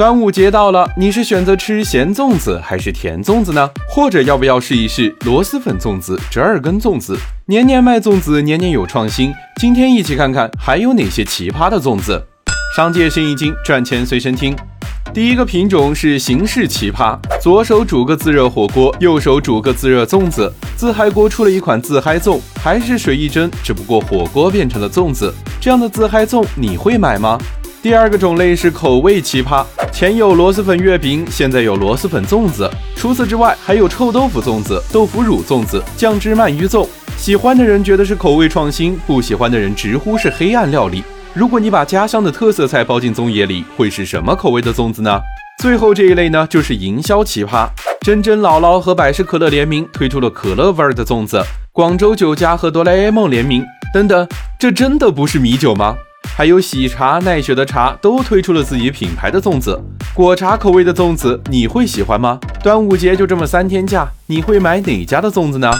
端午节到了，你是选择吃咸粽子还是甜粽子呢？或者要不要试一试螺蛳粉粽子、折耳根粽子？年年卖粽子，年年有创新。今天一起看看还有哪些奇葩的粽子。商界生意经，赚钱随身听。第一个品种是形式奇葩，左手煮个自热火锅，右手煮个自热粽子。自嗨锅出了一款自嗨粽，还是水一蒸，只不过火锅变成了粽子。这样的自嗨粽你会买吗？第二个种类是口味奇葩，前有螺蛳粉月饼，现在有螺蛳粉粽子。除此之外，还有臭豆腐粽子、豆腐乳粽子、酱汁鳗鱼粽。喜欢的人觉得是口味创新，不喜欢的人直呼是黑暗料理。如果你把家乡的特色菜包进粽叶里，会是什么口味的粽子呢？最后这一类呢，就是营销奇葩。珍珍姥姥和百事可乐联名推出了可乐味儿的粽子，广州酒家和哆啦 A 梦联名，等等，这真的不是米酒吗？还有喜茶、奈雪的茶都推出了自己品牌的粽子，果茶口味的粽子，你会喜欢吗？端午节就这么三天假，你会买哪家的粽子呢？